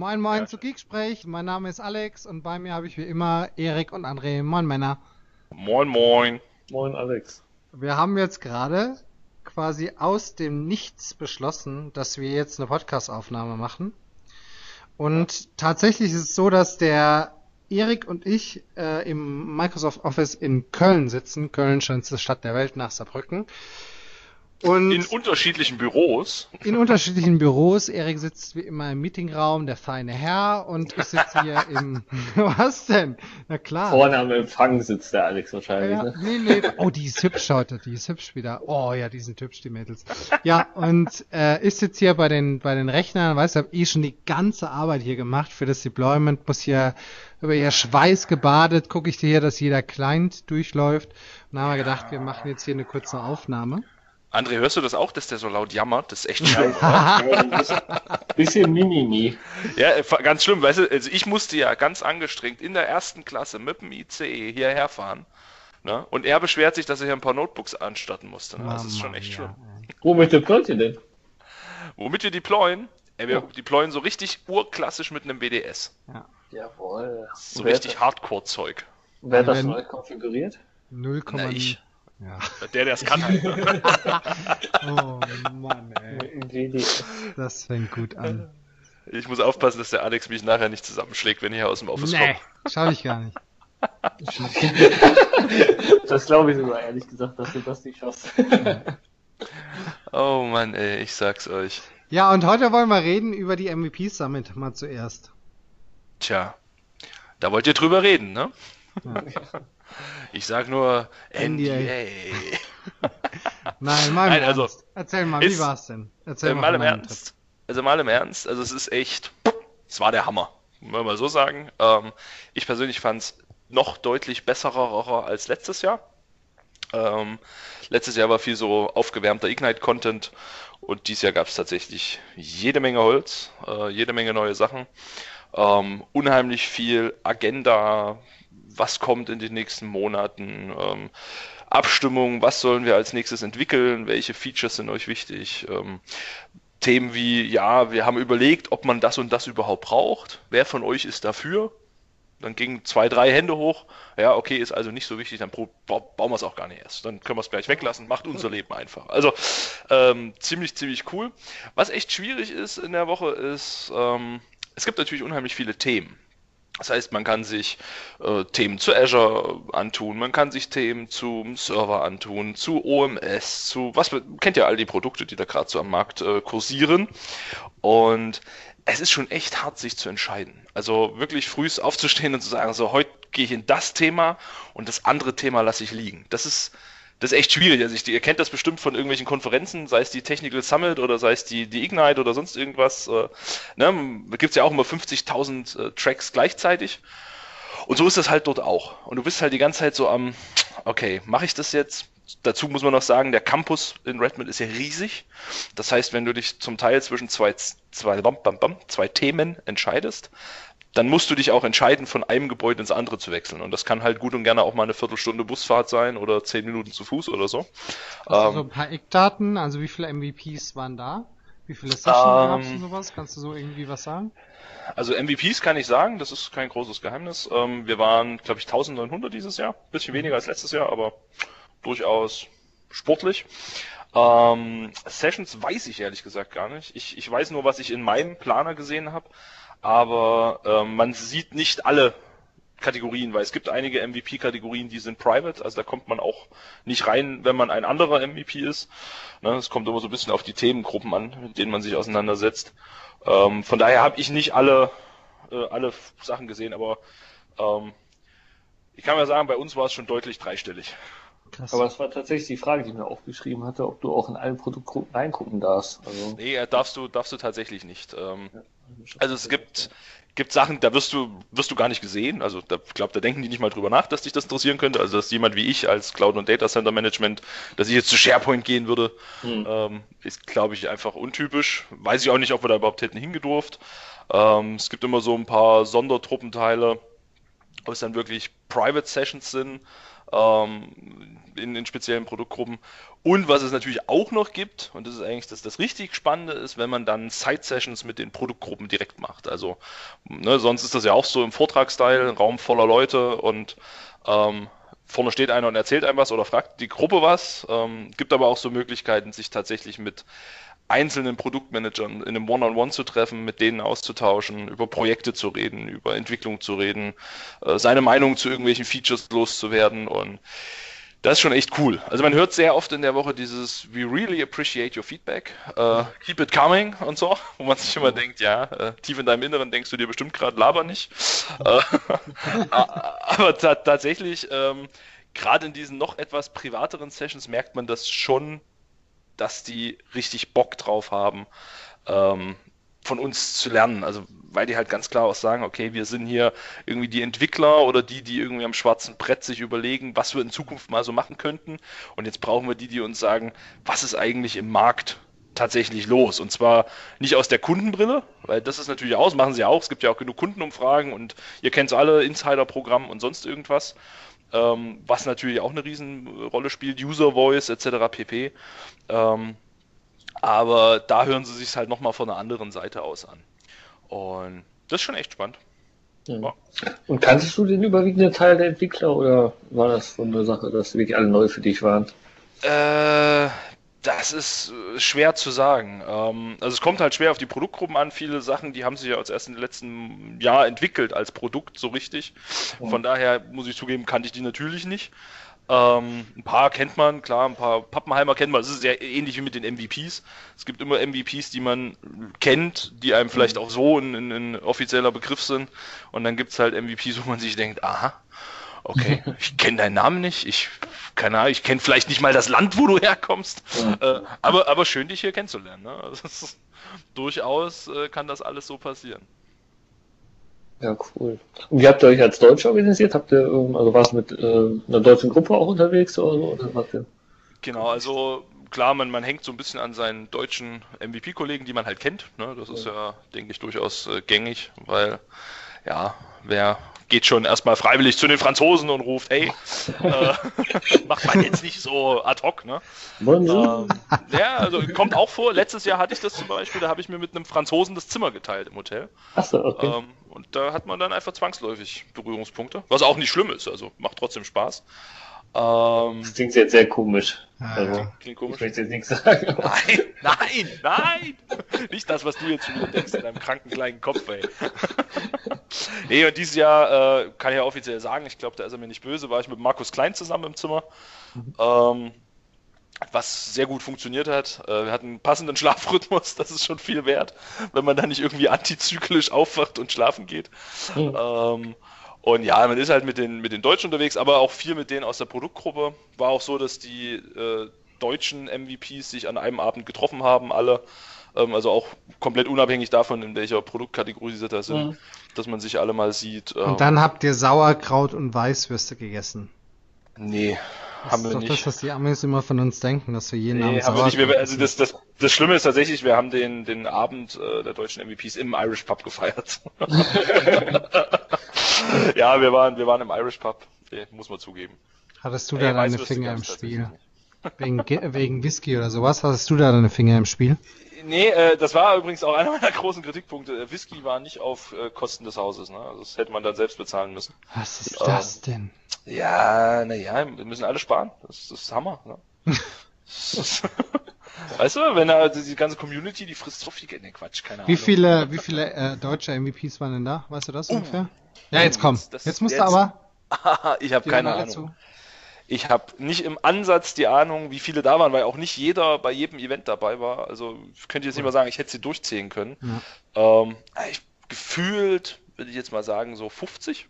Moin Moin ja. zu Geeksprech, mein Name ist Alex und bei mir habe ich wie immer Erik und André. Moin Männer. Moin Moin. Moin Alex. Wir haben jetzt gerade quasi aus dem Nichts beschlossen, dass wir jetzt eine Podcast-Aufnahme machen. Und tatsächlich ist es so, dass der Erik und ich äh, im Microsoft Office in Köln sitzen. Köln, schönste Stadt der Welt nach Saarbrücken. Und in unterschiedlichen Büros. In unterschiedlichen Büros. Erik sitzt wie immer im Meetingraum, der feine Herr, und ich sitze hier im. Was denn? Na klar. Vorne am Empfang sitzt der Alex wahrscheinlich. Ja, ne? Nee, nee. Oh, die ist hübsch heute. Die ist hübsch wieder. Oh ja, die sind hübsch, die Mädels. Ja, und äh, ich sitze hier bei den, bei den Rechnern, weißt du, hab eh schon die ganze Arbeit hier gemacht für das Deployment, muss hier über ihr Schweiß gebadet, gucke ich dir hier, dass jeder Client durchläuft. Und dann haben wir gedacht, wir machen jetzt hier eine kurze Aufnahme. André, hörst du das auch, dass der so laut jammert? Das ist echt schlimm. Ja, bisschen Mimimi. Ja, äh, ganz schlimm. Weißt du, also ich musste ja ganz angestrengt in der ersten Klasse mit dem ICE hierher fahren. Ne? Und er beschwert sich, dass er hier ein paar Notebooks anstatten musste. Ne? Das ist schon echt schlimm. Womit deployt ihr denn? Womit wir deployen? Ey, wir ja. deployen so richtig urklassisch mit einem BDS. Ja. Jawohl. So richtig Hardcore-Zeug. Wer hat das neu konfiguriert? 0, Na, ich. Ja. Der, der es kann. Halt. oh Mann, ey. Das fängt gut an. Ich muss aufpassen, dass der Alex mich nachher nicht zusammenschlägt, wenn ich hier aus dem Office nee, komme. schau ich gar nicht. das glaube ich sogar, ehrlich gesagt, dass du das nicht schaffst. oh Mann, ey, ich sag's euch. Ja, und heute wollen wir reden über die MVP Summit mal zuerst. Tja, da wollt ihr drüber reden, ne? Ja. Ich sag nur NDA. Nein, mal im Nein, also, Ernst. Erzähl mal, ist, wie war's denn? Erzähl äh, mal, mal im Ernst. Trip. Also mal im Ernst, also es ist echt, es war der Hammer, muss man mal so sagen. Ähm, ich persönlich fand's noch deutlich besserer als letztes Jahr. Ähm, letztes Jahr war viel so aufgewärmter Ignite-Content und dieses Jahr gab es tatsächlich jede Menge Holz, äh, jede Menge neue Sachen, ähm, unheimlich viel Agenda, was kommt in den nächsten Monaten, ähm, Abstimmung, was sollen wir als nächstes entwickeln, welche Features sind euch wichtig, ähm, Themen wie, ja, wir haben überlegt, ob man das und das überhaupt braucht, wer von euch ist dafür, dann gingen zwei, drei Hände hoch. Ja, okay, ist also nicht so wichtig, dann bauen wir es auch gar nicht erst. Dann können wir es gleich weglassen, macht unser Leben einfach. Also ähm, ziemlich, ziemlich cool. Was echt schwierig ist in der Woche ist, ähm, es gibt natürlich unheimlich viele Themen. Das heißt, man kann sich äh, Themen zu Azure antun, man kann sich Themen zum Server antun, zu OMS, zu was kennt ja all die Produkte, die da gerade so am Markt äh, kursieren. Und es ist schon echt hart, sich zu entscheiden. Also wirklich früh aufzustehen und zu sagen, so heute gehe ich in das Thema und das andere Thema lasse ich liegen. Das ist das ist echt schwierig. Also ich, ihr kennt das bestimmt von irgendwelchen Konferenzen, sei es die Technical Summit oder sei es die, die Ignite oder sonst irgendwas. Äh, ne? Da gibt's ja auch immer 50.000 äh, Tracks gleichzeitig. Und so ist das halt dort auch. Und du bist halt die ganze Zeit so am, okay, mache ich das jetzt? Dazu muss man noch sagen, der Campus in Redmond ist ja riesig. Das heißt, wenn du dich zum Teil zwischen zwei, zwei, bam, bam, bam, zwei Themen entscheidest, dann musst du dich auch entscheiden, von einem Gebäude ins andere zu wechseln. Und das kann halt gut und gerne auch mal eine Viertelstunde Busfahrt sein oder zehn Minuten zu Fuß oder so. Hast ähm, so ein paar Eckdaten? Also wie viele MVPs waren da? Wie viele Sessions ähm, gab es und sowas? Kannst du so irgendwie was sagen? Also MVPs kann ich sagen, das ist kein großes Geheimnis. Ähm, wir waren, glaube ich, 1900 dieses Jahr. Bisschen weniger als letztes Jahr, aber durchaus sportlich. Ähm, Sessions weiß ich ehrlich gesagt gar nicht. Ich, ich weiß nur, was ich in meinem Planer gesehen habe aber ähm, man sieht nicht alle Kategorien, weil es gibt einige MVP-Kategorien, die sind private, also da kommt man auch nicht rein, wenn man ein anderer MVP ist. Ne, es kommt immer so ein bisschen auf die Themengruppen an, mit denen man sich auseinandersetzt. Ähm, von daher habe ich nicht alle, äh, alle Sachen gesehen, aber ähm, ich kann mal sagen, bei uns war es schon deutlich dreistellig. Krass. Aber das war tatsächlich die Frage, die ich mir aufgeschrieben hatte, ob du auch in alle Produktgruppen reingucken darfst. Also nee, äh, darfst du, darfst du tatsächlich nicht. Ähm, ja, also es gibt, gibt Sachen, da wirst du, wirst du gar nicht gesehen. Also da, ich glaube, da denken die nicht mal drüber nach, dass dich das interessieren könnte. Also dass jemand wie ich als Cloud- und Data Center Management, dass ich jetzt zu SharePoint gehen würde, hm. ähm, ist, glaube ich, einfach untypisch. Weiß ich auch nicht, ob wir da überhaupt hätten hingedurft. Ähm, es gibt immer so ein paar Sondertruppenteile, wo es dann wirklich Private Sessions sind ähm, in, in speziellen Produktgruppen. Und was es natürlich auch noch gibt, und das ist eigentlich das, das richtig Spannende ist, wenn man dann Side-Sessions mit den Produktgruppen direkt macht. Also, ne, sonst ist das ja auch so im Vortragsstyle, ein Raum voller Leute und ähm, vorne steht einer und erzählt einem was oder fragt die Gruppe was. Ähm, gibt aber auch so Möglichkeiten, sich tatsächlich mit einzelnen Produktmanagern in einem One-on-One -on -One zu treffen, mit denen auszutauschen, über Projekte zu reden, über Entwicklung zu reden, äh, seine Meinung zu irgendwelchen Features loszuwerden und das ist schon echt cool. Also man hört sehr oft in der Woche dieses We really appreciate your feedback, uh, keep it coming und so, wo man sich immer denkt, ja, äh, tief in deinem Inneren denkst du dir bestimmt gerade laber nicht. Aber tatsächlich, ähm, gerade in diesen noch etwas privateren Sessions merkt man das schon, dass die richtig Bock drauf haben, ähm, von uns zu lernen. Also weil die halt ganz klar auch sagen, okay, wir sind hier irgendwie die Entwickler oder die, die irgendwie am schwarzen Brett sich überlegen, was wir in Zukunft mal so machen könnten. Und jetzt brauchen wir die, die uns sagen, was ist eigentlich im Markt tatsächlich los. Und zwar nicht aus der Kundenbrille, weil das ist natürlich aus, machen sie auch. Es gibt ja auch genug Kundenumfragen und ihr kennt es alle, Insider-Programm und sonst irgendwas. Ähm, was natürlich auch eine Riesenrolle spielt, User Voice etc. pp. Ähm, aber da hören sie sich halt nochmal von einer anderen Seite aus an. Und das ist schon echt spannend. Ja. Und kanntest du den überwiegenden Teil der Entwickler oder war das so eine Sache, dass wirklich alle neu für dich waren? Äh, das ist äh, schwer zu sagen. Ähm, also es kommt halt schwer auf die Produktgruppen an. Viele Sachen, die haben sich ja als erst im letzten Jahr entwickelt als Produkt so richtig. Von daher muss ich zugeben, kannte ich die natürlich nicht. Ähm, ein paar kennt man, klar, ein paar Pappenheimer kennt man. Das ist ja ähnlich wie mit den MVPs. Es gibt immer MVPs, die man kennt, die einem vielleicht auch so ein, ein, ein offizieller Begriff sind. Und dann gibt es halt MVPs, wo man sich denkt, aha, okay, ich kenne deinen Namen nicht, ich keine Ahnung, ich kenne vielleicht nicht mal das Land, wo du herkommst. Äh, aber, aber schön, dich hier kennenzulernen. Ne? Also, ist, durchaus äh, kann das alles so passieren. Ja, cool. Und wie habt ihr euch als Deutsche organisiert? Habt ihr, ähm, also war es mit äh, einer deutschen Gruppe auch unterwegs oder so? Oder was? Genau, also klar, man, man hängt so ein bisschen an seinen deutschen MVP-Kollegen, die man halt kennt. Ne? Das ist ja, denke ich, durchaus äh, gängig, weil ja, wer geht schon erstmal freiwillig zu den Franzosen und ruft, hey, äh, macht man jetzt nicht so ad hoc, ne? Ähm, ja, also kommt auch vor. Letztes Jahr hatte ich das zum Beispiel, da habe ich mir mit einem Franzosen das Zimmer geteilt im Hotel. Achso, okay. Ähm, und da hat man dann einfach zwangsläufig Berührungspunkte, was auch nicht schlimm ist, also macht trotzdem Spaß. Ähm, das klingt jetzt sehr komisch. Ah, also, klingt komisch. Ich möchte jetzt nichts sagen. Nein, nein, nein! Nicht das, was du jetzt schon wieder denkst in deinem kranken kleinen Kopf, ey. nee, und dieses Jahr äh, kann ich ja offiziell sagen, ich glaube, da ist er mir nicht böse, war ich mit Markus Klein zusammen im Zimmer. Mhm. Ähm, was sehr gut funktioniert hat. Äh, wir hatten einen passenden Schlafrhythmus, das ist schon viel wert, wenn man da nicht irgendwie antizyklisch aufwacht und schlafen geht. Mhm. Ähm, und ja, man ist halt mit den, mit den Deutschen unterwegs, aber auch viel mit denen aus der Produktgruppe. War auch so, dass die äh, deutschen MVPs sich an einem Abend getroffen haben, alle. Ähm, also auch komplett unabhängig davon, in welcher Produktkategorie sie da sind, mhm. dass man sich alle mal sieht. Ähm, und dann habt ihr Sauerkraut und Weißwürste gegessen. Nee, das haben wir nicht. Das ist doch das, was die Amis immer von uns denken, dass wir jeden nee, Abend haben wir nicht. Wir, also das, das, das Schlimme ist tatsächlich, wir haben den, den Abend äh, der deutschen MVPs im Irish Pub gefeiert. ja, wir waren, wir waren im Irish Pub, muss man zugeben. Hattest du da deine Finger im Spiel? Wegen, wegen Whisky oder sowas? Hattest du da deine Finger im Spiel? Nee, äh, das war übrigens auch einer meiner großen Kritikpunkte. Äh, Whisky war nicht auf äh, Kosten des Hauses, ne? Also das hätte man dann selbst bezahlen müssen. Was ist ähm, das denn? Ja, naja, wir müssen alle sparen. Das, das ist Hammer. Ne? weißt du, wenn da die ganze Community, die frisst so viel Geld. Ne, Quatsch, keine Ahnung. Wie viele, wie viele äh, deutsche MVPs waren denn da? Weißt du das uh, ungefähr? Ja, jetzt komm. Das, jetzt musst jetzt, du aber. ich habe keine Ahnung. Dazu. Ich habe nicht im Ansatz die Ahnung, wie viele da waren, weil auch nicht jeder bei jedem Event dabei war. Also ich könnte jetzt nicht mal sagen, ich hätte sie durchzählen können. Ja. Ähm, ich, gefühlt würde ich jetzt mal sagen so 50.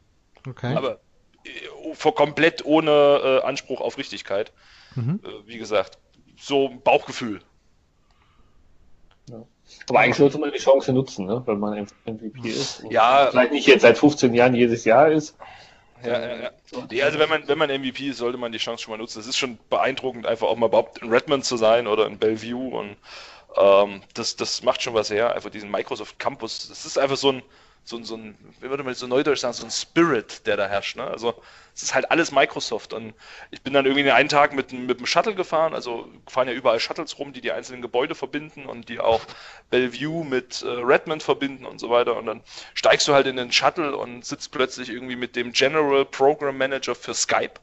Okay. Aber äh, komplett ohne äh, Anspruch auf Richtigkeit. Mhm. Äh, wie gesagt, so Bauchgefühl. Ja. Aber eigentlich sollte man die Chance nutzen, ne? wenn man MVP ist. ja. Vielleicht nicht jetzt seit 15 Jahren jedes Jahr ist. Ja, ja, ja. Also wenn man, wenn man MVP ist, sollte man die Chance schon mal nutzen. Es ist schon beeindruckend, einfach auch mal überhaupt in Redmond zu sein oder in Bellevue und ähm, das, das macht schon was her. Einfach diesen Microsoft Campus. Das ist einfach so ein, so, so ein, wie würde man so neudeutsch sagen, so ein Spirit, der da herrscht. Ne? Also es ist halt alles Microsoft. Und ich bin dann irgendwie den einen Tag mit, mit dem Shuttle gefahren, also fahren ja überall Shuttles rum, die die einzelnen Gebäude verbinden und die auch Bellevue mit äh, Redmond verbinden und so weiter. Und dann steigst du halt in den Shuttle und sitzt plötzlich irgendwie mit dem General Program Manager für Skype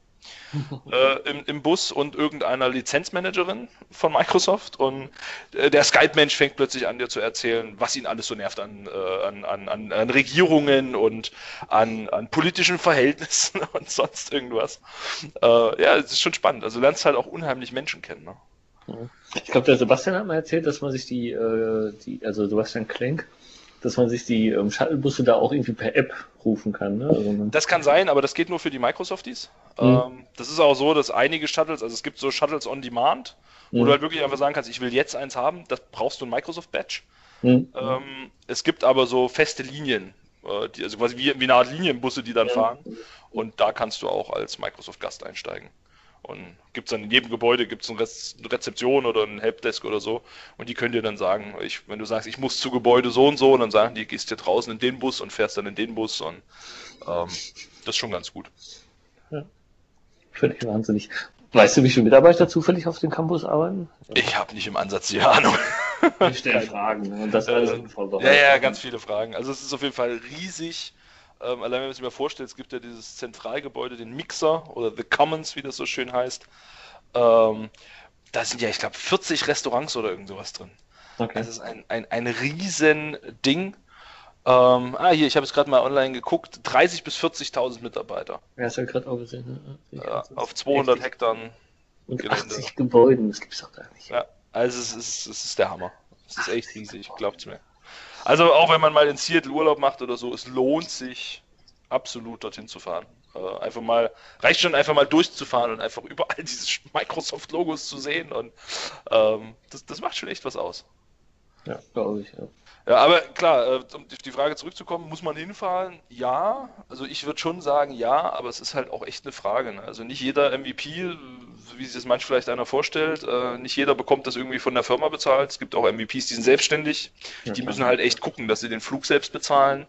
äh, im, im, Bus und irgendeiner Lizenzmanagerin von Microsoft und äh, der Skype-Mensch fängt plötzlich an dir zu erzählen, was ihn alles so nervt an, äh, an, an, an, Regierungen und an, an politischen Verhältnissen und sonst irgendwas. Äh, ja, es ist schon spannend. Also lernst halt auch unheimlich Menschen kennen. Ne? Ich glaube, der Sebastian hat mal erzählt, dass man sich die, äh, die also Sebastian Klenk, dass man sich die ähm, Shuttlebusse da auch irgendwie per App rufen kann. Ne? Also das kann sein, aber das geht nur für die Microsofties. Mhm. Ähm, das ist auch so, dass einige Shuttles, also es gibt so Shuttles on Demand, wo mhm. du halt wirklich einfach sagen kannst, ich will jetzt eins haben, das brauchst du ein Microsoft-Badge. Mhm. Ähm, es gibt aber so feste Linien, äh, die, also quasi wie, wie, eine Art Linienbusse, die dann fahren. Und da kannst du auch als Microsoft-Gast einsteigen. Und gibt es dann in jedem Gebäude gibt's eine Rezeption oder ein Helpdesk oder so. Und die können dir dann sagen, ich, wenn du sagst, ich muss zu Gebäude so und so, und dann sagen die, gehst dir draußen in den Bus und fährst dann in den Bus. Und ähm, das ist schon ganz gut. Ja. Völlig wahnsinnig. Weißt du, wie viele Mitarbeiter zufällig auf dem Campus arbeiten? Ich habe nicht im Ansatz die Ahnung. Ich stelle Fragen. Ne? Und das alles äh, Ja, ja, ganz viele Fragen. Also es ist auf jeden Fall riesig. Ähm, allein wenn man sich mal vorstellt, es gibt ja dieses Zentralgebäude, den Mixer oder The Commons, wie das so schön heißt. Ähm, da sind ja, ich glaube, 40 Restaurants oder irgend sowas drin. Okay. Das ist ein, ein, ein riesen Ding. Ähm, ah, hier, ich habe es gerade mal online geguckt. 30 bis 40.000 Mitarbeiter. Ja, hast du ja gerade auch gesehen. Ne? Ja, auf 200 heftig. Hektar. Und Gelände. 80 Gebäuden, das gibt es doch gar nicht. Ja, also es ist, es ist der Hammer. Es ist echt riesig, glaubt's mir. Also auch wenn man mal in Seattle Urlaub macht oder so, es lohnt sich absolut dorthin zu fahren. Äh, einfach mal, reicht schon einfach mal durchzufahren und einfach überall diese Microsoft-Logos zu sehen und ähm, das, das macht schon echt was aus. Ja, glaube ich, ja. Ja, aber klar, äh, um die Frage zurückzukommen, muss man hinfahren? Ja, also ich würde schon sagen ja, aber es ist halt auch echt eine Frage. Ne? Also nicht jeder MVP, wie sich das manch vielleicht einer vorstellt, äh, nicht jeder bekommt das irgendwie von der Firma bezahlt. Es gibt auch MVPs, die sind selbstständig, die müssen halt echt gucken, dass sie den Flug selbst bezahlen.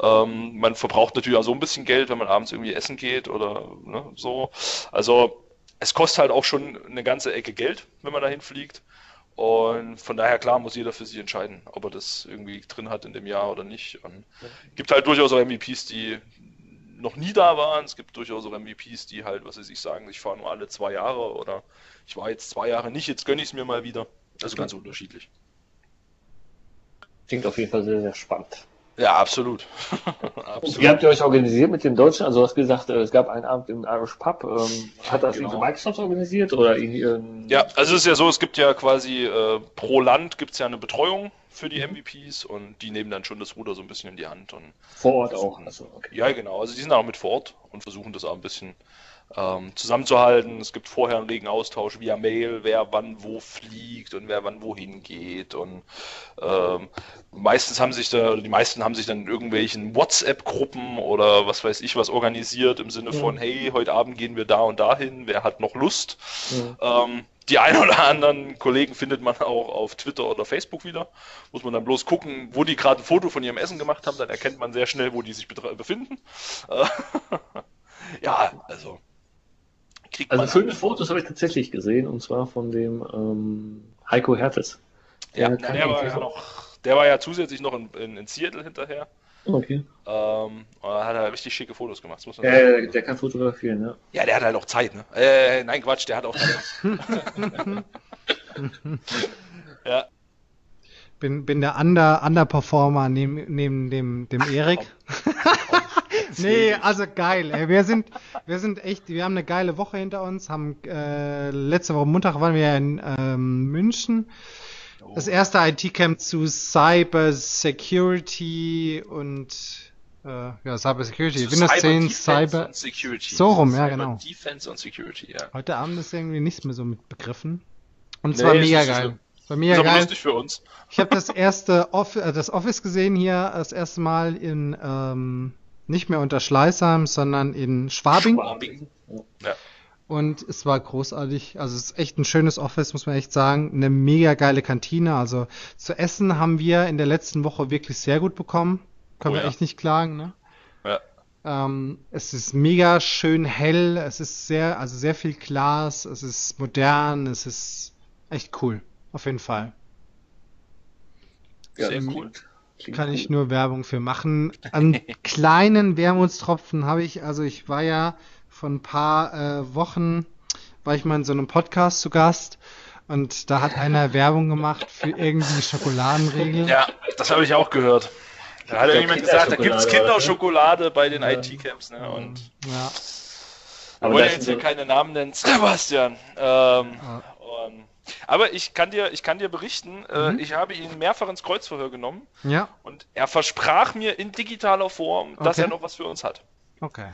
Ähm, man verbraucht natürlich auch so ein bisschen Geld, wenn man abends irgendwie essen geht oder ne, so. Also es kostet halt auch schon eine ganze Ecke Geld, wenn man dahin fliegt. Und von daher, klar, muss jeder für sich entscheiden, ob er das irgendwie drin hat in dem Jahr oder nicht. Und gibt halt durchaus auch MVPs, die noch nie da waren. Es gibt durchaus auch MVPs, die halt, was weiß ich, sagen, ich fahre nur alle zwei Jahre oder ich war jetzt zwei Jahre nicht, jetzt gönne ich es mir mal wieder. Also ganz unterschiedlich. Klingt auf jeden Fall sehr, sehr spannend. Ja, absolut. absolut. Wie habt ihr euch organisiert mit dem Deutschen? Also du hast gesagt, äh, es gab einen Abend im Irish Pub. Ähm, hat das genau. Microsoft organisiert oder irgendwie? Ähm, ja, also es ist ja so, es gibt ja quasi äh, pro Land gibt es ja eine Betreuung für die MVPs und die nehmen dann schon das Ruder so ein bisschen in die Hand. Und vor Ort auch. Also, okay. Ja, genau. Also die sind auch mit vor Ort und versuchen das auch ein bisschen ähm, zusammenzuhalten. Es gibt vorher einen regen Austausch via Mail, wer wann wo fliegt und wer wann wohin geht. Und ähm, meistens haben sich da, die meisten haben sich dann in irgendwelchen WhatsApp-Gruppen oder was weiß ich was organisiert im Sinne von, hey, heute Abend gehen wir da und dahin, wer hat noch Lust? Ja. Ähm, die ein oder anderen Kollegen findet man auch auf Twitter oder Facebook wieder. Muss man dann bloß gucken, wo die gerade ein Foto von ihrem Essen gemacht haben, dann erkennt man sehr schnell, wo die sich befinden. ja, also Kriegt also schöne Fotos habe ich tatsächlich gesehen und zwar von dem ähm, Heiko Hertes. Ja, der, der war ja noch, der war ja zusätzlich noch in, in, in Seattle hinterher. Okay. Ähm, hat er richtig schicke Fotos gemacht. muss man ja, der, der kann fotografieren, ne? Ja, der hat halt auch Zeit, ne? Äh, nein, Quatsch, der hat auch Zeit. ja. Bin, bin der Under, Underperformer neben, neben dem, dem Erik. nee, also geil. Ey. Wir sind, wir sind echt, wir haben eine geile Woche hinter uns. Haben äh, letzte Woche Montag waren wir in ähm, München. Das erste IT-Camp zu Cyber Security und äh, ja, Cyber Security. Zu Windows Cyber 10, Cyber Security. So rum, ja, genau. Defense und Security, ja. Heute Abend ist irgendwie nichts mehr so mit begriffen. Und es nee, war mega geil. War mega ist geil. lustig für uns. Ich habe das erste Off äh, das Office gesehen hier, das erste Mal in ähm, nicht mehr unter Schleißheim, sondern in Schwabing. Schwabing. Ja. Und es war großartig. Also es ist echt ein schönes Office, muss man echt sagen. Eine mega geile Kantine. Also zu essen haben wir in der letzten Woche wirklich sehr gut bekommen. Können Oh wir ja. echt nicht klagen, ne? Ja. Ähm, es ist mega schön hell, es ist sehr, also sehr viel Glas, es ist modern, es ist echt cool. Auf jeden Fall. Ja, Sehr cool. Klingt Kann ich nur Werbung für machen. An kleinen Wermutstropfen habe ich, also ich war ja vor ein paar äh, Wochen, war ich mal in so einem Podcast zu Gast und da hat einer Werbung gemacht für irgendwie Schokoladenriegel. Ja, das habe ich auch gehört. Da hat Ja, irgendjemand gesagt, da gibt es Kinderschokolade, Kinderschokolade bei den Ja. IT-Camps. Ne? Und Ja, wir Aber wollen jetzt hier keine Namen nennen, Sebastian. Ähm, Ja. und, aber ich kann dir, ich kann dir berichten, äh, Mhm. ich habe ihn mehrfach ins Kreuzverhör genommen ja, und er versprach mir in digitaler Form, dass Okay. er noch was für uns hat. okay.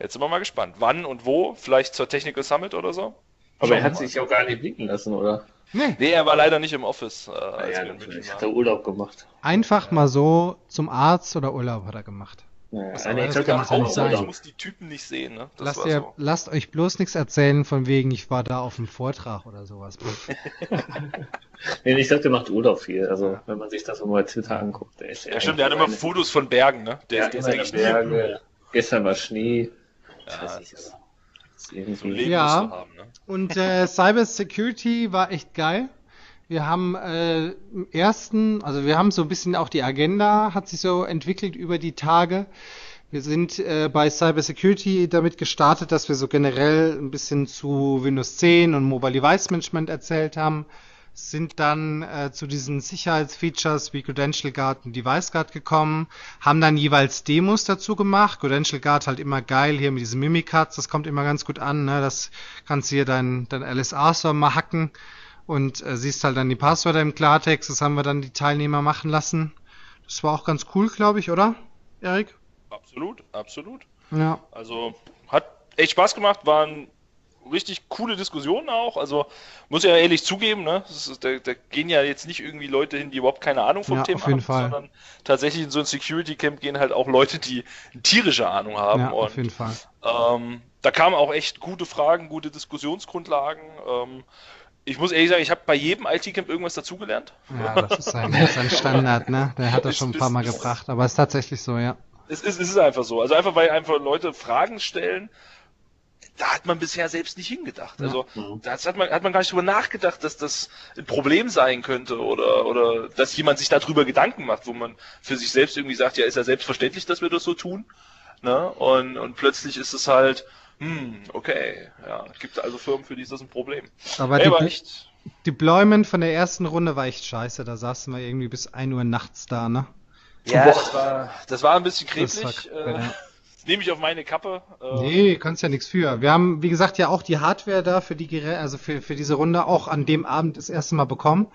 Jetzt sind wir mal gespannt. Wann und wo? Vielleicht zur Technical Summit oder so? Aber er Schauen hat wir sich auch gar nicht blicken lassen, oder? Nee, Nee, er war leider nicht im Office, äh, als ja, wir in München. Hat er Urlaub gemacht. einfach mal so zum Arzt oder Urlaub hat er gemacht. Naja, Das nee, das kann ja auch nicht sagen. Ich muss die Typen nicht sehen, ne? Das Lasst, war ihr, so. lasst euch bloß nichts erzählen von wegen, ich war da auf dem Vortrag oder sowas. Nee, ich glaube, der macht Urlaub viel. Also, wenn man sich das so mal bei Twitter anguckt, der ist Ja, stimmt, der hat immer Fotos von Bergen, ne? Der Der, hat der ist eigentlich Berge. Gestern war Schnee. Ja, ist Ja. haben, ne? Und äh, Cyber Security war echt geil. Wir haben äh, im ersten, also wir haben so ein bisschen auch die Agenda, hat sich so entwickelt über die Tage. Wir sind äh, bei Cyber Security damit gestartet, dass wir so generell ein bisschen zu Windows 10 und Mobile Device Management erzählt haben. Sind dann äh, zu diesen Sicherheitsfeatures wie Credential Guard und Device Guard gekommen, haben dann jeweils Demos dazu gemacht. Credential Guard halt immer geil hier mit diesen Mimicards, das kommt immer ganz gut an. Ne? Das kannst du hier dein, dein LSA-Server mal hacken und äh, siehst halt dann die Passwörter im Klartext. Das haben wir dann die Teilnehmer machen lassen. Das war auch ganz cool, glaube ich, oder, Erik? Absolut, absolut. Ja. Also hat echt Spaß gemacht, waren richtig coole Diskussionen auch. Also muss ich ja ehrlich zugeben, ne? Ist, da, da gehen ja jetzt nicht irgendwie Leute hin, die überhaupt keine Ahnung vom Ja, Thema haben, Fall. sondern tatsächlich in so ein Security Camp gehen halt auch Leute, die tierische Ahnung haben. Ja, auf und jeden Fall. ähm, da kamen auch echt gute Fragen, gute Diskussionsgrundlagen. Ähm, ich muss ehrlich sagen, ich habe bei jedem IT-Camp irgendwas dazugelernt. Ja, das ist sein, das Standard, ne? Der hat das Ist- schon ein paar Mal gebracht, aber es ist tatsächlich so, ja. Es ist, es ist einfach so. Also einfach, weil einfach Leute Fragen stellen, da hat man bisher selbst nicht hingedacht. Also Mhm. da hat man, hat man gar nicht drüber nachgedacht, dass das ein Problem sein könnte oder, oder dass jemand sich darüber Gedanken macht, wo man für sich selbst irgendwie sagt, ja, ist ja selbstverständlich, dass wir das so tun. Ne? Und, und plötzlich ist es halt, hm, okay, ja, gibt also Firmen, für die ist das ein Problem. Aber Ey, die Deployment von der ersten Runde war echt scheiße. Da saßen wir irgendwie bis 1 Uhr nachts da, ne? ja, Boah. das war, das war ein bisschen kacke, Äh, ja. Nehme ich auf meine Kappe. Äh, Nee, kannst ja nichts für. Wir haben, wie gesagt, ja auch die Hardware da für die Geräte, also für, für diese Runde auch an dem Abend das erste Mal bekommen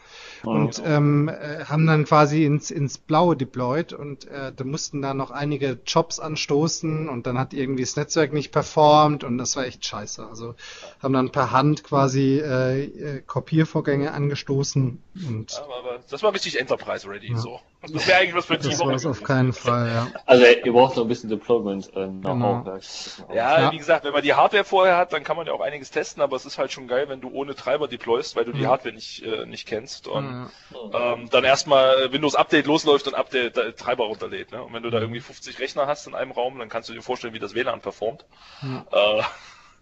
und ähm, äh, haben dann quasi ins, ins Blaue deployed und äh, da mussten da noch einige Jobs anstoßen und dann hat irgendwie das Netzwerk nicht performt und das war echt scheiße. Also haben dann per Hand quasi äh, äh, Kopiervorgänge angestoßen und Aber, aber das war richtig Enterprise ready. Ja. So. Das wäre eigentlich was für die das war es auf keinen Fall, ja. Also, ihr braucht noch ein bisschen Deployment. Äh, Genau. ich. Ja, Ja. wie gesagt, wenn man die Hardware vorher hat, dann kann man ja auch einiges testen, aber es ist halt schon geil, wenn du ohne Treiber deployst, weil du die Mhm. Hardware nicht, äh, nicht kennst und Ja. ähm, dann erstmal Windows Update losläuft und Update der Treiber runterlädt. Ne? Und wenn du da irgendwie 50 Rechner hast in einem Raum, dann kannst du dir vorstellen, wie das WLAN performt. Ja. Äh,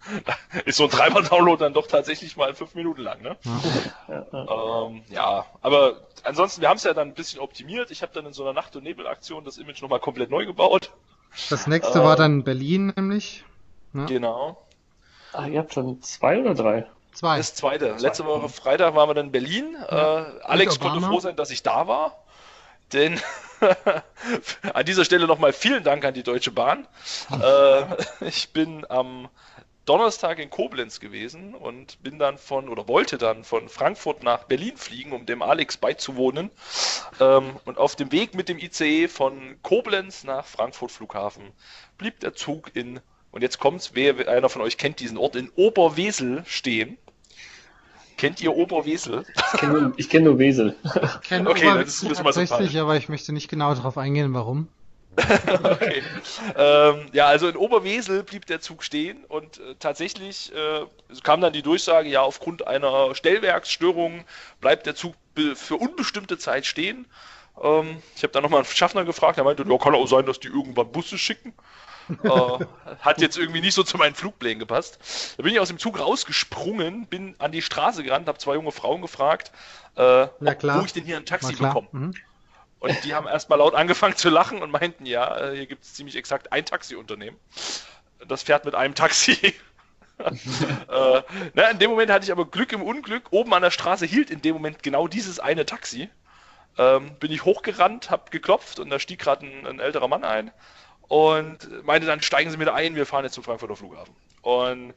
ist so ein Treiber-Download dann doch tatsächlich mal fünf Minuten lang, ne? Ja. Ähm, ja, aber ansonsten, wir haben es ja dann ein bisschen optimiert. Ich habe dann in so einer Nacht- und Nebel-Aktion das Image nochmal komplett neu gebaut. Das nächste Äh, war dann Berlin nämlich. Ja. Genau. Ah, ihr habt schon zwei oder drei? Zwei. Das zweite. Letzte Woche Freitag waren wir dann in Berlin. Äh, Alex konnte froh sein, dass ich da war. Denn an dieser Stelle nochmal vielen Dank an die Deutsche Bahn. Äh, ich bin am Donnerstag in Koblenz gewesen und bin dann von oder wollte dann von Frankfurt nach Berlin fliegen, um dem Alex beizuwohnen. Ähm, und auf dem Weg mit dem ICE von Koblenz nach Frankfurt Flughafen blieb der Zug in, und jetzt kommt's, wer einer von euch kennt diesen Ort, in Oberwesel stehen. Kennt ihr Oberwesel? Ich kenne nur, ich kenn nur Wesel. Kenn Okay, Ober- das ist- das ist mal tatsächlich, aber ich möchte nicht genau darauf eingehen, warum. Okay. ähm, ja, also in Oberwesel blieb der Zug stehen und äh, tatsächlich äh, kam dann die Durchsage, ja, aufgrund einer Stellwerksstörung bleibt der Zug für unbestimmte Zeit stehen. Ähm, ich habe dann nochmal einen Schaffner gefragt, der meinte, ja, kann auch sein, dass die irgendwann Busse schicken. Äh, hat jetzt irgendwie nicht so zu meinen Flugplänen gepasst. Da bin ich aus dem Zug rausgesprungen, bin an die Straße gerannt, habe zwei junge Frauen gefragt, äh, wo ich denn hier ein Taxi bekomme. Mhm. Und die haben erstmal laut angefangen zu lachen und meinten, ja, äh, hier gibt es ziemlich exakt ein Taxiunternehmen. Das fährt mit einem Taxi. äh, na, in dem Moment hatte ich aber Glück im Unglück. Oben an der Straße hielt in dem Moment genau dieses eine Taxi. Ähm, bin ich hochgerannt, hab geklopft und da stieg gerade ein, ein, älterer Mann ein und meinte dann, steigen Sie mit ein, wir fahren jetzt zum Frankfurter Flughafen. Und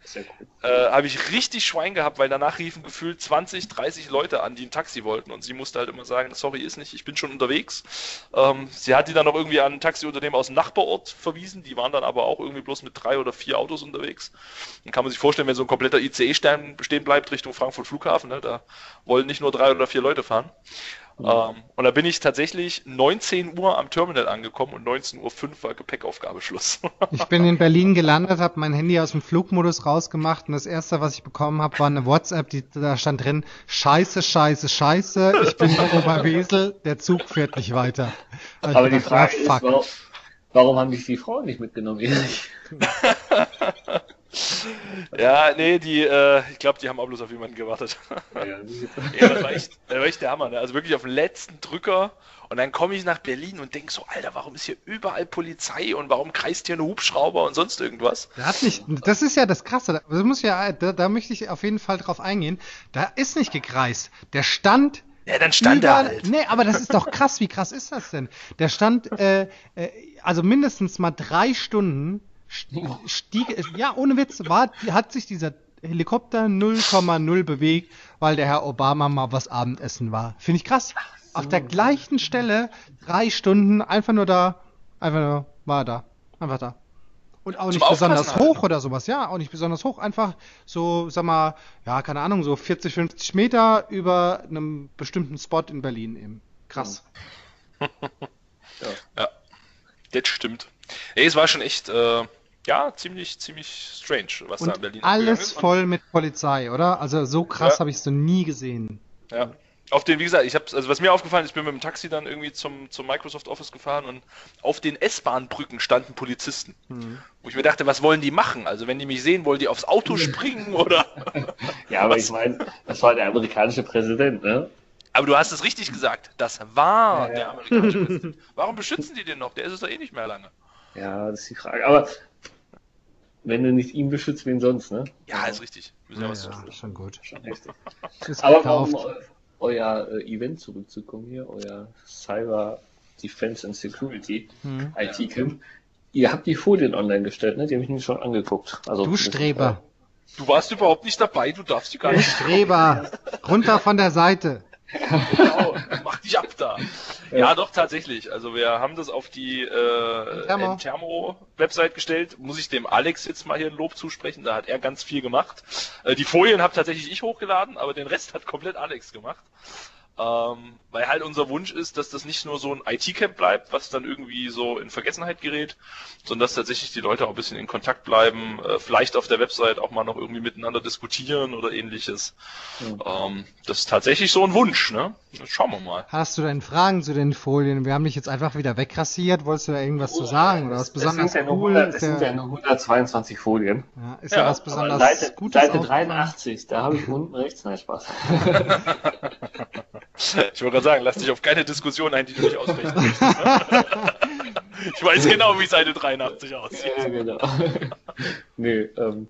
äh, habe ich richtig Schwein gehabt, weil danach riefen gefühlt 20, 30 Leute an, die ein Taxi wollten. Und sie musste halt immer sagen, sorry, ist nicht, ich bin schon unterwegs. Ähm, sie hat die dann noch irgendwie an ein Taxiunternehmen aus dem Nachbarort verwiesen. Die waren dann aber auch irgendwie bloß mit drei oder vier Autos unterwegs. Dann kann man sich vorstellen, wenn so ein kompletter ICE stehen bleibt Richtung Frankfurt Flughafen, ne, da wollen nicht nur drei oder vier Leute fahren. Mhm. Ähm, und da bin ich tatsächlich 19 Uhr am Terminal angekommen und 19.05 Uhr war Gepäckaufgabe Schluss. ich bin in Berlin gelandet, habe mein Handy aus dem Flugmodus rausgemacht und das erste, was ich bekommen habe, war eine WhatsApp, die, da stand drin, scheiße, scheiße, scheiße, ich bin in Oberwesel, der Zug fährt nicht weiter. Also Aber die Frage ist, warum, warum haben dich die Frauen nicht mitgenommen? ja, nee, die, äh, ich glaube, die haben auch bloß auf jemanden gewartet. Ja, ja, das, war echt, das war echt der Hammer, ne? Also wirklich auf den letzten Drücker und dann komme ich nach Berlin und denke so, Alter, warum ist hier überall Polizei und warum kreist hier ein Hubschrauber und sonst irgendwas? Der hat nicht, das ist ja das Krasse, das muss ja, da, da möchte ich auf jeden Fall drauf eingehen. Da ist nicht gekreist. Der stand ja, dann stand überall, er halt. Nee, aber das ist doch krass. Wie krass ist das denn? Der stand, äh, äh, also mindestens mal drei Stunden stieg, ja, ohne Witz, war, hat sich dieser Helikopter 0,0 bewegt, weil der Herr Obama mal was Abendessen war. Finde ich krass. Auf der gleichen Stelle, drei Stunden, einfach nur da, einfach nur, war da. Einfach da. Und auch nicht besonders hoch oder sowas, ja, auch nicht besonders hoch, einfach so, sag mal, ja, keine Ahnung, so 40, 50 Meter über einem bestimmten Spot in Berlin eben. Krass. ja. ja, das stimmt. Ey, es war schon echt, äh, ja, ziemlich, ziemlich strange, was und da in Berlin Alles voll mit Polizei, oder? Also so krass ja. habe ich es noch nie gesehen. Ja. Auf den, wie gesagt, ich habe, also was mir aufgefallen ist, ich bin mit dem Taxi dann irgendwie zum, zum Microsoft Office gefahren und auf den S-Bahn-Brücken standen Polizisten. Hm. Wo ich mir dachte, was wollen die machen? Also wenn die mich sehen, wollen die aufs Auto springen oder? ja, aber was? ich meine, das war der amerikanische Präsident, ne? Aber du hast es richtig gesagt, das war ja, ja. der amerikanische Präsident. Warum beschützen die den noch? Der ist es doch eh nicht mehr lange. Ja, das ist die Frage. Aber wenn du nicht ihn beschützt, wen sonst, ne? Ja, ist richtig. Ja, ja, ja schon gut. Schon richtig. Aber um euer äh, Event zurückzukommen hier, euer Cyber Defense and Security hm. IT-Camp, ihr habt die Folien online gestellt, ne? Die habe ich mir schon angeguckt. Also, du Streber. Du warst überhaupt nicht dabei, du darfst die gar nicht. Streber, runter von der Seite. genau, mach dich ab da. Ja, doch, tatsächlich. Also wir haben das auf die äh, Thermo-Website gestellt. Muss ich dem Alex jetzt mal hier ein Lob zusprechen, da hat er ganz viel gemacht. Äh, die Folien habe tatsächlich ich hochgeladen, aber den Rest hat komplett Alex gemacht. Ähm, weil halt unser Wunsch ist, dass das nicht nur so ein IT-Camp bleibt, was dann irgendwie so in Vergessenheit gerät, sondern dass tatsächlich die Leute auch ein bisschen in Kontakt bleiben, äh, vielleicht auf der Website auch mal noch irgendwie miteinander diskutieren oder ähnliches. Mhm. Ähm, das ist tatsächlich so ein Wunsch, ne? Schauen wir mal. Hast du denn Fragen zu den Folien? Wir haben dich jetzt einfach wieder wegrassiert. Wolltest du da irgendwas oh, zu sagen oder was besonders das cool? 100, das sind ja nur 122 Folien. Ja, ist ja, ja was besonders Seite, Gutes Seite 83, da habe ich unten rechts, nein, Spaß. Ich wollte gerade sagen, lass dich auf keine Diskussion ein, die du nicht ausrichten möchtest. Ne? ich weiß genau, wie Seite 83 aussieht. Ja, genau. nee, ähm,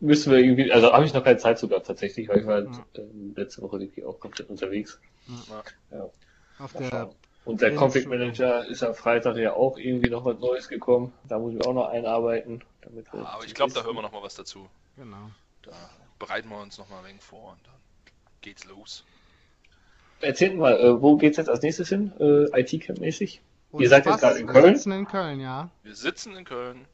müssen wir irgendwie, also habe ich noch keine Zeit sogar tatsächlich, weil ich war halt, ähm, letzte Woche irgendwie auch komplett unterwegs. Ja. ja. Auf der und der Config Manager ist am Freitag ja auch irgendwie noch was Neues gekommen. Da muss ich auch noch einarbeiten. Damit ja, aber ich glaube, da hören wir noch mal was dazu. Genau. Da bereiten wir uns noch mal ein wenig vor und dann geht's los. Erzählt mal, äh, wo geht's jetzt als nächstes hin, äh, IT-Camp-mäßig? Ihr seid jetzt gerade in Köln? Wir sitzen in Köln, ja. Wir sitzen in Köln.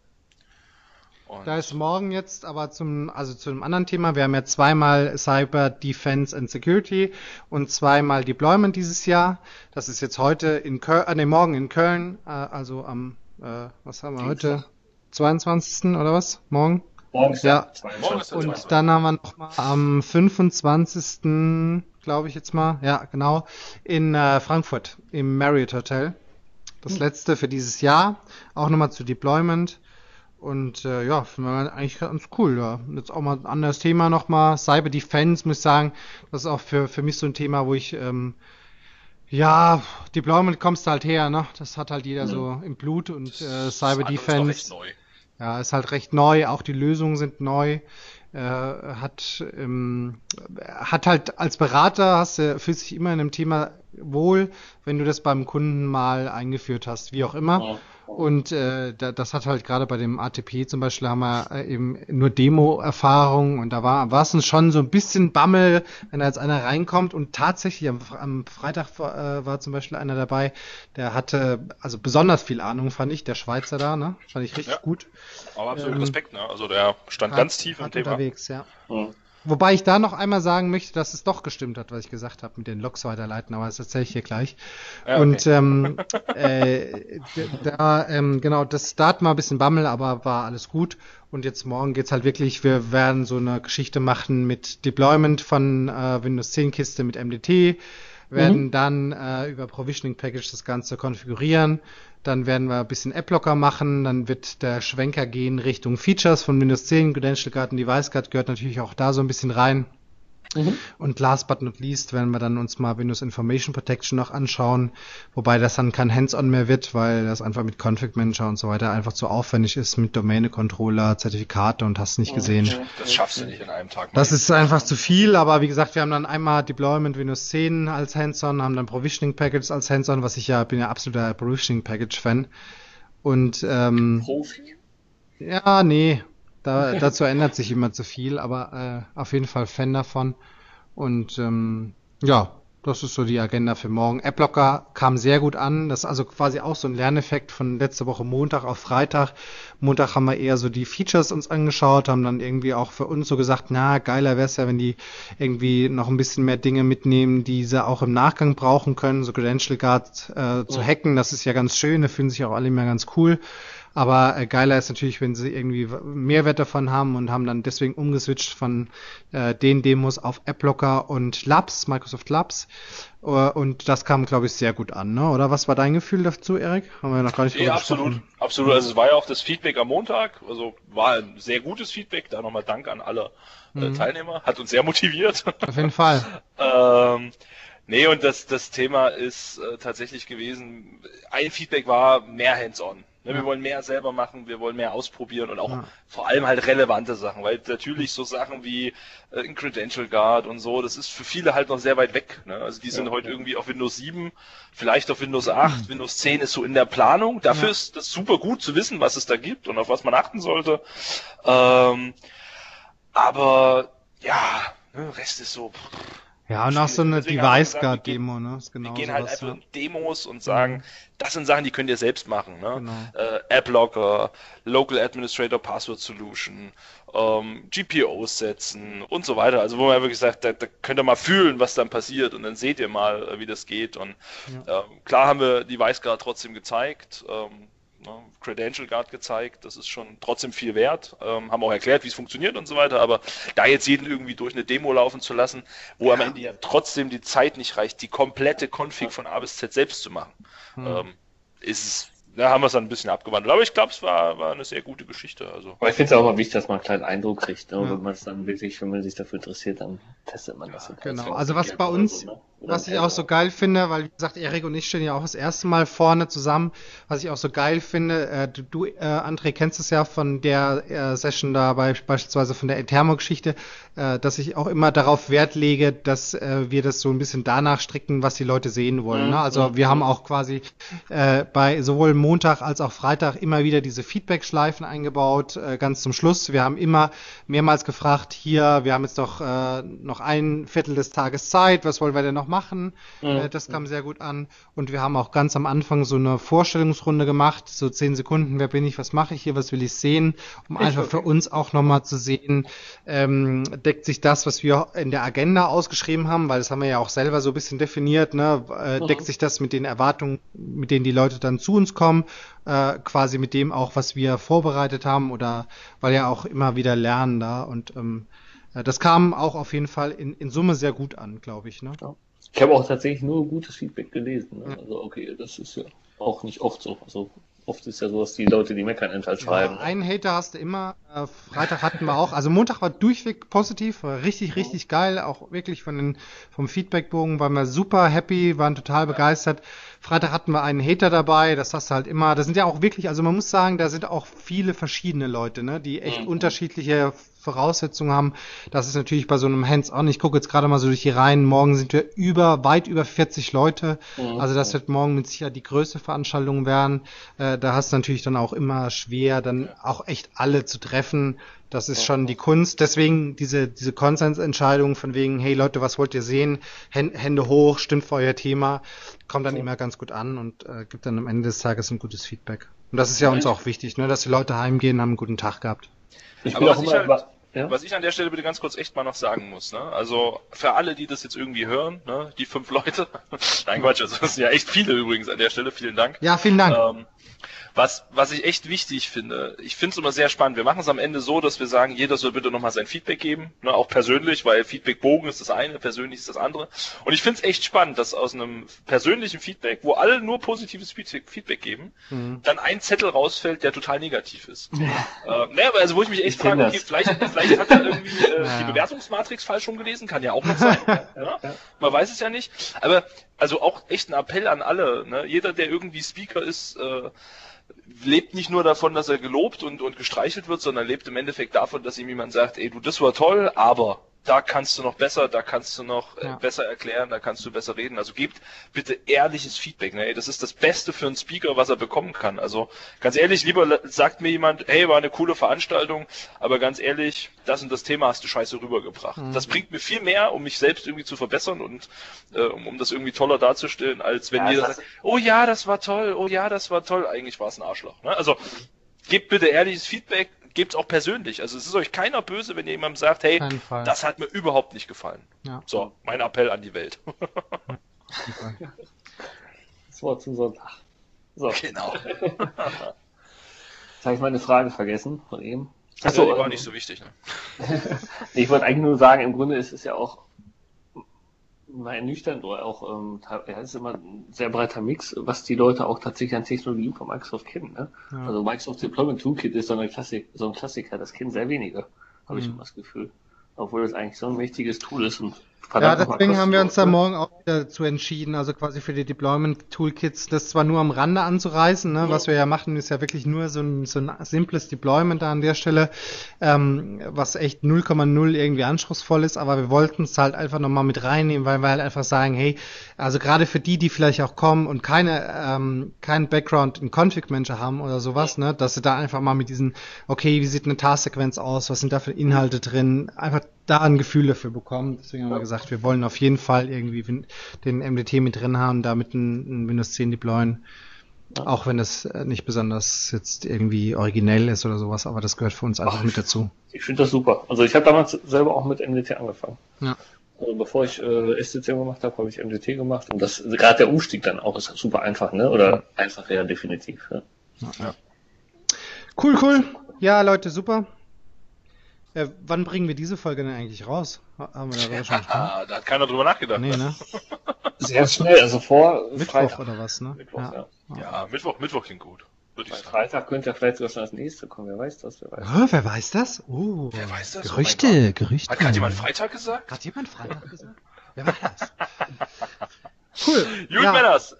Und da ist morgen jetzt aber zum, also zu einem anderen Thema. Wir haben ja zweimal Cyber Defense and Security und zweimal Deployment dieses Jahr. Das ist jetzt heute in Köln, äh, nee, morgen in Köln, äh, also am, äh, was haben wir Dienstag. heute? 22. oder was? Morgen? Morgen ja. Morgen ist und dann haben wir noch mal am 25 glaube ich jetzt mal. Ja, genau. In äh, Frankfurt im Marriott Hotel. Das hm. letzte für dieses Jahr. Auch nochmal zu Deployment. Und äh, ja, finden wir eigentlich ganz cool. Ja. Jetzt auch mal ein anderes Thema nochmal. Cyber Defense, muss ich sagen, das ist auch für, für mich so ein Thema, wo ich, ähm, ja, Deployment kommst halt her, ne? Das hat halt jeder mhm. so im Blut und äh, Cyber Defense. Ist neu. Ja, ist halt recht neu, auch die Lösungen sind neu. Äh, hat, ähm, hat halt als Berater hast du, fühlst dich immer in einem Thema wohl, wenn du das beim Kunden mal eingeführt hast, wie auch immer. Ja. Und äh, das hat halt gerade bei dem ATP zum Beispiel haben wir äh, eben nur Demo-Erfahrung und da war war es schon so ein bisschen Bammel, wenn da jetzt einer reinkommt und tatsächlich am, am Freitag war, äh, war zum Beispiel einer dabei, der hatte also besonders viel Ahnung, fand ich, der Schweizer da, ne? Fand ich richtig ja. gut. Aber absolut ähm, Respekt, ne? Also der stand hat, ganz tief im Thema. Unterwegs, ja. Mhm. Wobei ich da noch einmal sagen möchte, dass es doch gestimmt hat, was ich gesagt habe mit den Loks weiterleiten, aber das erzähle ich hier gleich. Ja, okay. Und ähm, äh, da, ähm, genau, das da hat mal ein bisschen Bammel, aber war alles gut. Und jetzt morgen geht's halt wirklich, wir werden so eine Geschichte machen mit Deployment von äh, Windows 10 Kiste mit MDT, werden mhm. dann äh, über Provisioning Package das Ganze konfigurieren dann werden wir ein bisschen App-Locker machen. Dann wird der Schwenker gehen Richtung Features von Windows 10. Credential Card und Device Card gehört natürlich auch da so ein bisschen rein. Mhm. Und last but not least werden wir dann uns mal Windows Information Protection noch anschauen, wobei das dann kein Hands-on mehr wird, weil das einfach mit Config Manager und so weiter einfach zu aufwendig ist mit Domäne-Controller, Zertifikate und hast nicht gesehen. Das schaffst du nicht in einem Tag. Das ist einfach zu viel, aber wie gesagt, wir haben dann einmal Deployment Windows 10 als Hands-on, haben dann Provisioning Packages als Hands-on, was ich ja bin ja absoluter Provisioning Package Fan. Und ähm, Profi. Ja, nee, da, dazu ändert sich immer zu viel, aber äh, auf jeden Fall Fan davon. Und ähm, ja, das ist so die Agenda für morgen. AppLocker kam sehr gut an. Das ist also quasi auch so ein Lerneffekt von letzte Woche Montag auf Freitag. Montag haben wir eher so die Features uns angeschaut, haben dann irgendwie auch für uns so gesagt, na, geiler wäre es ja, wenn die irgendwie noch ein bisschen mehr Dinge mitnehmen, die sie auch im Nachgang brauchen können, so Credential Guard äh, zu hacken. Das ist ja ganz schön, da fühlen sich auch alle immer ganz cool. Aber äh, geiler ist natürlich, wenn sie irgendwie Mehrwert davon haben und haben dann deswegen umgeswitcht von äh, den Demos auf AppLocker und Labs, Microsoft Labs. Uh, und das kam, glaube ich, sehr gut an, ne? Oder was war dein Gefühl dazu, Erik? Haben wir noch gar nicht Ja, absolut, absolut. Also es war ja auch das Feedback am Montag, also war ein sehr gutes Feedback. Da nochmal Dank an alle äh, mhm. Teilnehmer, hat uns sehr motiviert. Auf jeden Fall. ähm, Nee, und das, das Thema ist äh, tatsächlich gewesen, ein Feedback war mehr hands-on. Ne, ja. Wir wollen mehr selber machen, wir wollen mehr ausprobieren und auch ja. vor allem halt relevante Sachen, weil natürlich so Sachen wie äh, ein Credential Guard und so, das ist für viele halt noch sehr weit weg. Ne? Also die sind ja, heute irgendwie auf Windows 7, vielleicht auf Windows 8, mhm. Windows 10 ist so in der Planung. Dafür ist das super gut zu wissen, was es da gibt und auf was man achten sollte. Ähm, aber ja, ne, Rest ist so. Pff, ja, und auch so eine Device Guard Demo, ne? Ist genau wir gehen halt einfach in Demos und sagen, mhm. das sind Sachen, die könnt ihr selbst machen, ne? Genau. Äh, App Locker, Local Administrator Password Solution, ähm, GPOs setzen und so weiter. Also wo man wirklich sagt, da, da könnt ihr mal fühlen, was dann passiert und dann seht ihr mal, äh, wie das geht. Und ja. äh, klar haben wir Device Guard trotzdem gezeigt. Ähm, ne, Credential Guard gezeigt, das ist schon trotzdem viel wert, ähm, haben auch erklärt, wie es funktioniert und so weiter, aber da jetzt jeden irgendwie durch eine Demo laufen zu lassen, wo ja. am Ende ja trotzdem die Zeit nicht reicht, die komplette Config von A bis Z selbst zu machen, hm. ähm, ist es da haben wir es dann ein bisschen abgewandelt. Aber ich glaube, es war, war eine sehr gute Geschichte. Also. Aber ich finde es auch mal wichtig, dass man einen kleinen Eindruck kriegt. Ne? Ja. Wenn man es dann wirklich, wenn man sich dafür interessiert, dann testet man das. Ja, genau. Also was bei uns, so, ne? Was ich auch so geil finde, weil wie gesagt, Erik und ich stehen ja auch das erste Mal vorne zusammen, was ich auch so geil finde, äh, du, du äh, André, kennst es ja von der äh, Session da bei, beispielsweise von der Ethermo-Geschichte, äh, dass ich auch immer darauf Wert lege, dass äh, wir das so ein bisschen danach stricken, was die Leute sehen wollen. Ne? Also wir haben auch quasi äh, bei sowohl Montag als auch Freitag immer wieder diese Feedback-Schleifen eingebaut, äh, ganz zum Schluss. Wir haben immer mehrmals gefragt, hier, wir haben jetzt doch äh, noch ein Viertel des Tages Zeit, was wollen wir denn noch machen? Mhm. Das kam sehr gut an. Und wir haben auch ganz am Anfang so eine Vorstellungsrunde gemacht, so zehn Sekunden, wer bin ich, was mache ich hier, was will ich sehen, um ich einfach okay. für uns auch nochmal zu sehen, ähm, deckt sich das, was wir in der Agenda ausgeschrieben haben, weil das haben wir ja auch selber so ein bisschen definiert, ne? Äh, mhm. deckt sich das mit den Erwartungen, mit denen die Leute dann zu uns kommen, äh, quasi mit dem auch, was wir vorbereitet haben oder weil ja auch immer wieder lernen da und ähm, äh, das kam auch auf jeden Fall in, in Summe sehr gut an, glaube ich. Ne? Ja. Ich habe auch tatsächlich nur gutes Feedback gelesen. Ne? Also okay, das ist ja auch nicht oft so. Also oft ist ja so, dass die Leute, die meckern, halt schreiben. Ja, einen Hater hast du immer. Äh, Freitag hatten wir auch. Also Montag war durchweg positiv, war richtig, richtig geil. Auch wirklich von den, vom Feedbackbogen waren wir super happy, waren total begeistert. Freitag hatten wir einen Hater dabei, das hast du halt immer. Das sind ja auch wirklich, also man muss sagen, da sind auch viele verschiedene Leute, ne, die echt mhm. unterschiedliche Voraussetzungen haben. Das ist natürlich bei so einem Hands-on. Ich gucke jetzt gerade mal so durch die Reihen. Morgen sind wir über, weit über 40 Leute. Mhm. Also das wird morgen mit Sicherheit die größte Veranstaltung werden. Äh, da hast du natürlich dann auch immer schwer, dann auch echt alle zu treffen. Das ist schon die Kunst. Deswegen diese, diese Konsensentscheidung von wegen, hey Leute, was wollt ihr sehen? Hände hoch, stimmt für euer Thema. Kommt dann immer ganz gut an und äh, gibt dann am Ende des Tages ein gutes Feedback. Und das ist ja uns auch wichtig, ne, dass die Leute heimgehen, haben einen guten Tag gehabt. Ich bin auch immer, halt, ja? Was ich an der Stelle bitte ganz kurz echt mal noch sagen muss, ne? Also für alle, die das jetzt irgendwie hören, ne? Die fünf Leute. Nein, Quatsch, also das sind ja echt viele übrigens an der Stelle. Vielen Dank. Ja, vielen Dank. Ähm, was, was ich echt wichtig finde, ich finde es immer sehr spannend. Wir machen es am Ende so, dass wir sagen, jeder soll bitte nochmal sein Feedback geben, ne, auch persönlich, weil Feedbackbogen ist das eine, persönlich ist das andere. Und ich finde es echt spannend, dass aus einem persönlichen Feedback, wo alle nur positives Feedback geben, mhm. dann ein Zettel rausfällt, der total negativ ist. Ja. Äh, ne, also wo ich mich echt ich frage, okay, vielleicht, vielleicht hat er irgendwie äh, ja. die Bewertungsmatrix falsch rumgelesen, kann ja auch noch sein. ja? Man weiß es ja nicht. Aber also auch echt ein Appell an alle. Ne? Jeder, der irgendwie Speaker ist, äh, lebt nicht nur davon, dass er gelobt und, und gestreichelt wird, sondern lebt im Endeffekt davon, dass ihm jemand sagt, ey, du, das war toll, aber da kannst du noch besser, da kannst du noch äh, ja. besser erklären, da kannst du besser reden. Also gebt bitte ehrliches Feedback. Ne? Das ist das Beste für einen Speaker, was er bekommen kann. Also ganz ehrlich, lieber sagt mir jemand, hey, war eine coole Veranstaltung, aber ganz ehrlich, das und das Thema hast du scheiße rübergebracht. Mhm. Das bringt mir viel mehr, um mich selbst irgendwie zu verbessern und äh, um, um das irgendwie toller darzustellen, als wenn ja, jeder sagt, oh ja, das war toll, oh ja, das war toll. Eigentlich war es ein Arschloch. Ne? Also gebt bitte ehrliches Feedback, gebt's auch persönlich. Also es ist euch keiner böse, wenn ihr jemandem sagt, hey, das hat mir überhaupt nicht gefallen. Ja. So, mein Appell an die Welt. das Wort zum Sonntag. So. Genau. Jetzt habe ich meine Frage vergessen von ihm. Achso, ja, die war ähm, nicht so wichtig. Ne? ich wollte eigentlich nur sagen, im Grunde ist es ja auch mal ernüchternd oder auch, ähm, ja, ist immer ein sehr breiter Mix, was die Leute auch tatsächlich an Technologien von Microsoft kennen. Ne? Ja. Also Microsoft Deployment Toolkit ist so, eine Klassik, so ein Klassiker, das kennen sehr wenige, habe mhm. ich immer das Gefühl. Obwohl das eigentlich so ein mächtiges Tool ist und ja, deswegen haben wir uns da morgen auch dazu entschieden, also quasi für die Deployment Toolkits, das zwar nur am Rande anzureißen, ne, ja. was wir ja machen, ist ja wirklich nur so ein, so ein simples Deployment da an der Stelle, ähm, was echt 0,0 irgendwie anspruchsvoll ist, aber wir wollten es halt einfach nochmal mit reinnehmen, weil wir halt einfach sagen, hey, also gerade für die, die vielleicht auch kommen und keine, ähm, keinen Background in Config Manager haben oder sowas, ne, dass sie da einfach mal mit diesen, okay, wie sieht eine Tasksequenz aus, was sind da für Inhalte drin, einfach da ein Gefühl dafür bekommen. Deswegen haben wir gesagt, wir wollen auf jeden Fall irgendwie den MDT mit drin haben, damit ein, ein Windows 10 deployen. Auch wenn das äh, nicht besonders jetzt irgendwie originell ist oder sowas, aber das gehört für uns einfach Ach, mit dazu. Ich finde das super. Also ich habe damals selber auch mit MDT angefangen. Ja. Also bevor ich äh, STC gemacht habe, habe ich MDT gemacht und das gerade der Umstieg dann auch ist super einfach, ne? Oder ja. einfach ja definitiv. Ja. ja. Cool, cool. Ja, Leute, super. Äh, wann bringen wir diese Folge denn eigentlich raus? Haben wir darüber schon gesprochen? da hat keiner drüber nachgedacht. Nee, ne? Sehr schnell, also vor Mittwoch Freitag. oder was, ne? Mittwoch, ja. Ja, ja Mittwoch, Mittwoch klingt gut. Würde ich sagen. Freitag könnte ja vielleicht sogar schon das nächste kommen. Wer weiß das? Wer weiß, oh, wer weiß das? Oh, wer weiß das? Gerüchte, oh Gerüchte. Hat gerade jemand Freitag gesagt? Hat jemand Freitag gesagt? wer war das? cool. Gut, ja. Männers.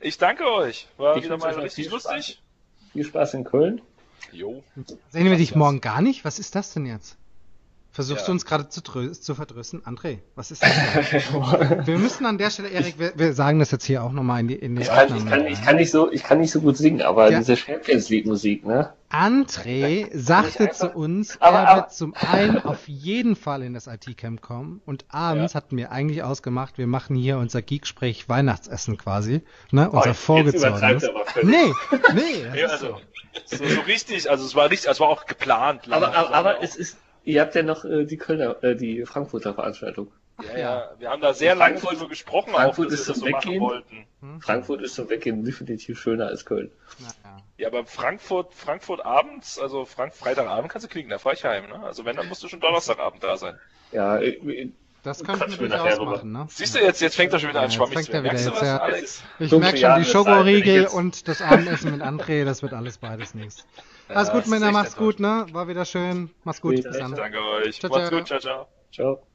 Ich danke euch. War ich wieder mal richtig lustig. Viel Spaß in Köln. Jo. Sehen wir dich morgen gar nicht? Was ist das denn jetzt? Versuchst ja. du uns gerade zu, zu verdrüsten? André, was ist das wir müssen an der Stelle, Erik, wir, wir, sagen das jetzt hier auch nochmal in die, in die ich, kann, ich, kann, ich, kann nicht so, ich kann nicht so gut singen, aber ja. diese Champions League Musik, ne? André sagte zu uns, aber, er wird zum einen auf jeden Fall in das IT-Camp kommen und abends ja. hatten wir eigentlich ausgemacht, wir machen hier unser Geeksprech Weihnachtsessen quasi, ne? Unser oh, vorgezogenes. Nee, nee. Ja, also, so, so, richtig, also es war richtig, es war auch geplant. Aber, aber, aber es ist, Ihr habt ja noch äh, die Kölner, äh, die Frankfurter Veranstaltung. Ja, ja, wir haben da sehr lange drüber gesprochen, Frankfurt auch, ist zum so Weggehen. Hm? Frankfurt ist zum Weggehen definitiv schöner als Köln. Ja, ja. Ja, aber Frankfurt, Frankfurt abends, also Frank Freitagabend kannst du kriegen, da fahr ich heim, ne? Also wenn, dann musst du schon Donnerstagabend da sein. Ja, das könnten wir durchaus machen, ne? Siehst du, jetzt, jetzt fängt er schon wieder an schwammig zu werden. Was, ja. Ich merke schon, die Schokoriegel und das Abendessen mit André, das wird alles beides nichts. Alles gut, Männer, macht's gut, ne? War wieder schön. Mach's gut. Bis dann. Danke euch. Ciao, Macht's ciao. gut, ciao, ciao. Ciao.